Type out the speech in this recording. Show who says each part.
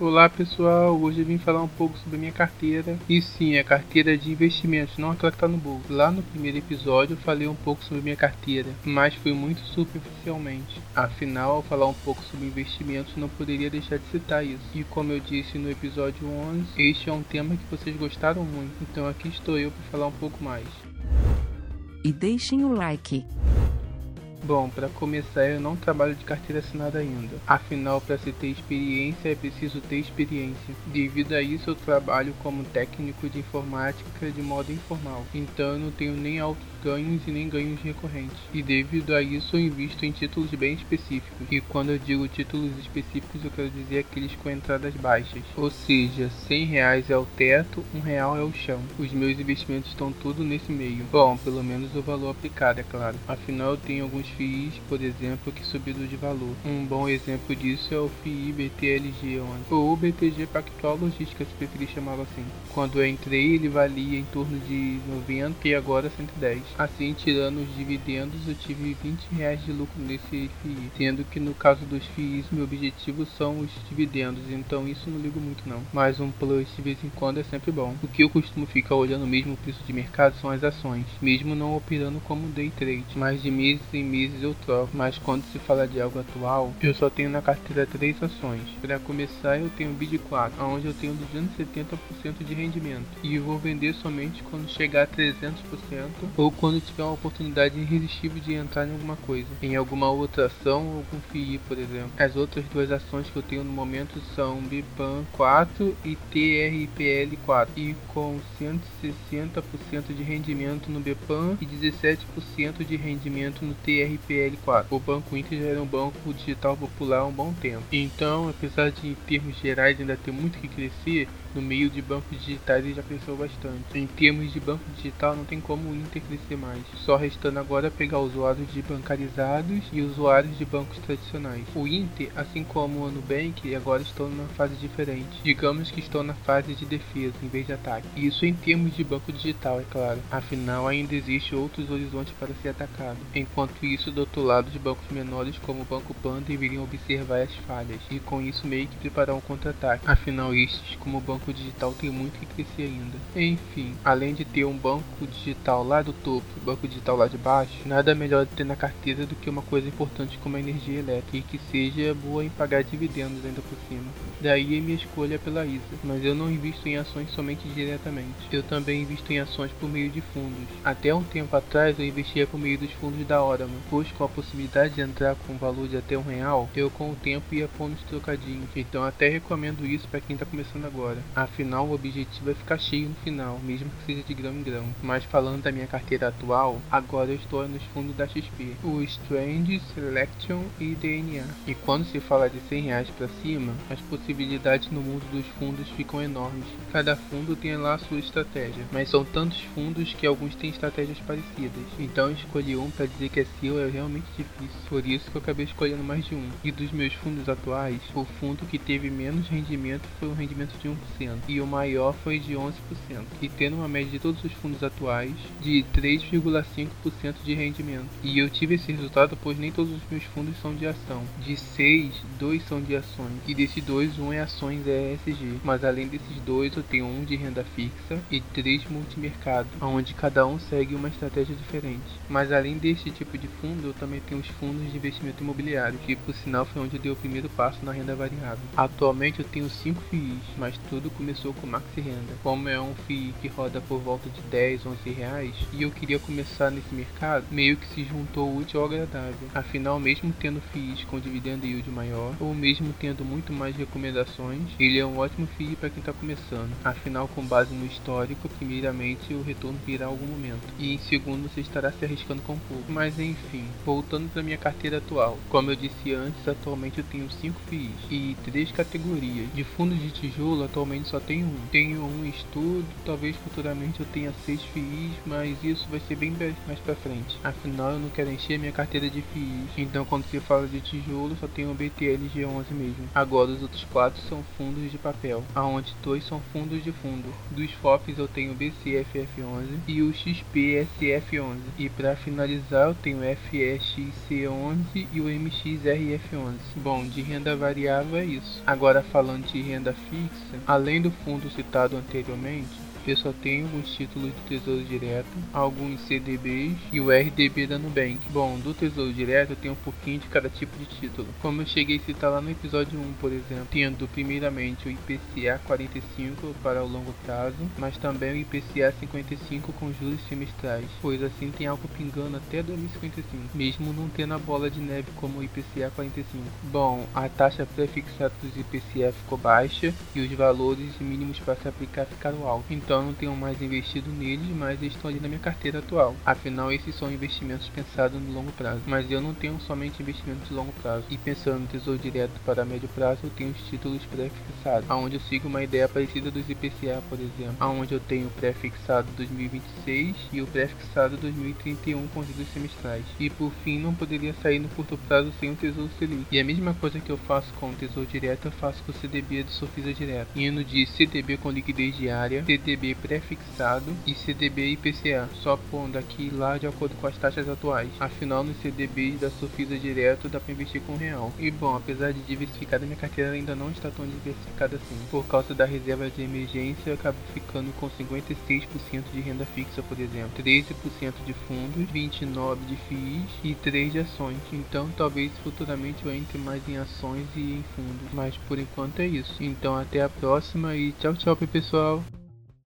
Speaker 1: Olá pessoal, hoje eu vim falar um pouco sobre a minha carteira. E sim, a carteira de investimentos, não aquela que está no bolso. Lá no primeiro episódio eu falei um pouco sobre a minha carteira, mas foi muito superficialmente. Afinal, ao falar um pouco sobre investimentos, não poderia deixar de citar isso. E como eu disse no episódio 11, este é um tema que vocês gostaram muito, então aqui estou eu para falar um pouco mais.
Speaker 2: E deixem o like.
Speaker 1: Bom, para começar, eu não trabalho de carteira assinada ainda. Afinal, para se ter experiência é preciso ter experiência. Devido a isso, eu trabalho como técnico de informática de modo informal. Então, eu não tenho nem altos ganhos e nem ganhos recorrentes. E devido a isso, eu invisto em títulos bem específicos. E quando eu digo títulos específicos, eu quero dizer aqueles com entradas baixas. Ou seja, 100 reais é o teto, 1 real é o chão. Os meus investimentos estão tudo nesse meio. Bom, pelo menos o valor aplicado, é claro. Afinal, eu tenho alguns FIIs, por exemplo, que subiram de valor. Um bom exemplo disso é o FII BTLG, ou BTG Pactual Logística, se preferir chamá-lo assim. Quando eu entrei, ele valia em torno de 90 e agora 110. Assim, tirando os dividendos, eu tive 20 reais de lucro nesse FII, sendo que no caso dos FIIs, meu objetivo são os dividendos, então isso não ligo muito não. Mas um plus de vez em quando é sempre bom. O que eu costumo ficar olhando mesmo o preço de mercado são as ações, mesmo não operando como day trade, mas de meses em meses eu troco, mas quando se fala de algo atual, eu só tenho na carteira três ações. Para começar, eu tenho o BID 4, onde eu tenho 270% de rendimento, e vou vender somente quando chegar a 300% ou quando tiver uma oportunidade irresistível de entrar em alguma coisa, em alguma outra ação ou FII, por exemplo. As outras duas ações que eu tenho no momento são BIPAN 4 e TRPL 4, e com 160% de rendimento no BIPAN e 17% de rendimento no TRPL RPL4. O Banco Inter já era um banco digital popular há um bom tempo. Então, apesar de em termos gerais ainda ter muito que crescer, no meio de bancos digitais ele já cresceu bastante. Em termos de banco digital não tem como o Inter crescer mais, só restando agora pegar usuários de bancarizados e usuários de bancos tradicionais. O Inter, assim como o Nubank, agora estão numa fase diferente. Digamos que estão na fase de defesa em vez de ataque. Isso em termos de banco digital, é claro. Afinal, ainda existe outros horizontes para ser atacado. Enquanto isso, do outro lado, os bancos menores como o Banco Pan deveriam observar as falhas e com isso meio que preparar um contra-ataque. Afinal, estes, como o Banco banco digital tem muito que crescer ainda. Enfim, além de ter um banco digital lá do topo e banco digital lá de baixo, nada melhor ter na carteira do que uma coisa importante como a energia elétrica e que seja boa em pagar dividendos ainda por cima. Daí a minha escolha pela ISA, mas eu não invisto em ações somente diretamente. Eu também invisto em ações por meio de fundos. Até um tempo atrás eu investia por meio dos fundos da Orama, pois com a possibilidade de entrar com um valor de até um real, eu com o tempo ia pondo os trocadinhos. Então até recomendo isso para quem está começando agora. Afinal, o objetivo é ficar cheio no final, mesmo que seja de grão em grão. Mas falando da minha carteira atual, agora eu estou nos fundos da XP, o Strange, Selection e DNA. E quando se fala de 100 reais para cima, as possibilidades no mundo dos fundos ficam enormes. Cada fundo tem lá sua estratégia, mas são tantos fundos que alguns têm estratégias parecidas. Então escolher um para dizer que é seu é realmente difícil. Por isso que eu acabei escolhendo mais de um. E dos meus fundos atuais, o fundo que teve menos rendimento foi um rendimento de 1% e o maior foi de 11%, e tendo uma média de todos os fundos atuais de 3,5% de rendimento. E eu tive esse resultado pois nem todos os meus fundos são de ação. De 6, 2 são de ações, e desses dois, um é ações ESG. Mas além desses dois, eu tenho um de renda fixa e três multimercado, onde cada um segue uma estratégia diferente. Mas além deste tipo de fundo, eu também tenho os fundos de investimento imobiliário, que por sinal foi onde eu dei o primeiro passo na renda variável. Atualmente eu tenho 5 FIIs, mas tudo começou com Maxi Renda. Como é um FII que roda por volta de 10, 11 reais, e eu queria começar nesse mercado, meio que se juntou útil ao agradável. Afinal, mesmo tendo FIIs com dividendo yield maior, ou mesmo tendo muito mais recomendações, ele é um ótimo FII para quem está começando. Afinal, com base no histórico, primeiramente o retorno virá em algum momento, e em segundo você estará se arriscando com pouco. Mas enfim, voltando para minha carteira atual. Como eu disse antes, atualmente eu tenho 5 FIIs e 3 categorias. De fundos de tijolo, atualmente só tenho um. Tenho um estudo, talvez futuramente eu tenha seis FIIs, mas isso vai ser bem mais pra frente. Afinal, eu não quero encher minha carteira de FIIs. Então, quando se fala de tijolo, só tenho o BTL G11 mesmo. Agora, os outros quatro são fundos de papel, aonde dois são fundos de fundo. Dos FOFs eu tenho o BCFF11 e o XPSF11. E para finalizar, eu tenho o FEXC11 e o MXRF11. Bom, de renda variável é isso. Agora falando de renda fixa, além do fundo citado anteriormente, eu só tenho alguns títulos do Tesouro Direto, alguns CDBs e o RDB da Nubank. Bom, do Tesouro Direto eu tenho um pouquinho de cada tipo de título. Como eu cheguei a citar lá no episódio 1, por exemplo, tendo primeiramente o IPCA 45 para o longo prazo, mas também o IPCA 55 com juros semestrais, pois assim tem algo pingando até 2055, mesmo não tendo a bola de neve como o IPCA 45. Bom, a taxa pré-fixada dos IPCA ficou baixa e os valores mínimos para se aplicar ficaram altos. Então não tenho mais investido neles, mas estão ali na minha carteira atual. Afinal, esses são investimentos pensados no longo prazo. Mas eu não tenho somente investimentos de longo prazo. E pensando no tesouro direto para médio prazo, eu tenho os títulos pré-fixados, onde eu sigo uma ideia parecida dos IPCA, por exemplo, onde eu tenho o pré-fixado 2026 e o pré-fixado 2031 com juros semestrais. E por fim, não poderia sair no curto prazo sem o tesouro Selic. E a mesma coisa que eu faço com o tesouro direto, eu faço com o CDB do Sofisa Direto, indo de CDB com liquidez diária, CDB pré-fixado e CDB IPCA, só pondo aqui e lá de acordo com as taxas atuais. Afinal, nos CDBs da Sofisa direto dá para investir com real. E bom, apesar de diversificada, minha carteira ainda não está tão diversificada assim. Por causa da reserva de emergência, eu acabo ficando com 56% de renda fixa, por exemplo, 13% de fundos, 29% de FIIs e 3% de ações. Então, talvez futuramente eu entre mais em ações e em fundos. Mas por enquanto é isso. Então, até a próxima e tchau, tchau, pessoal.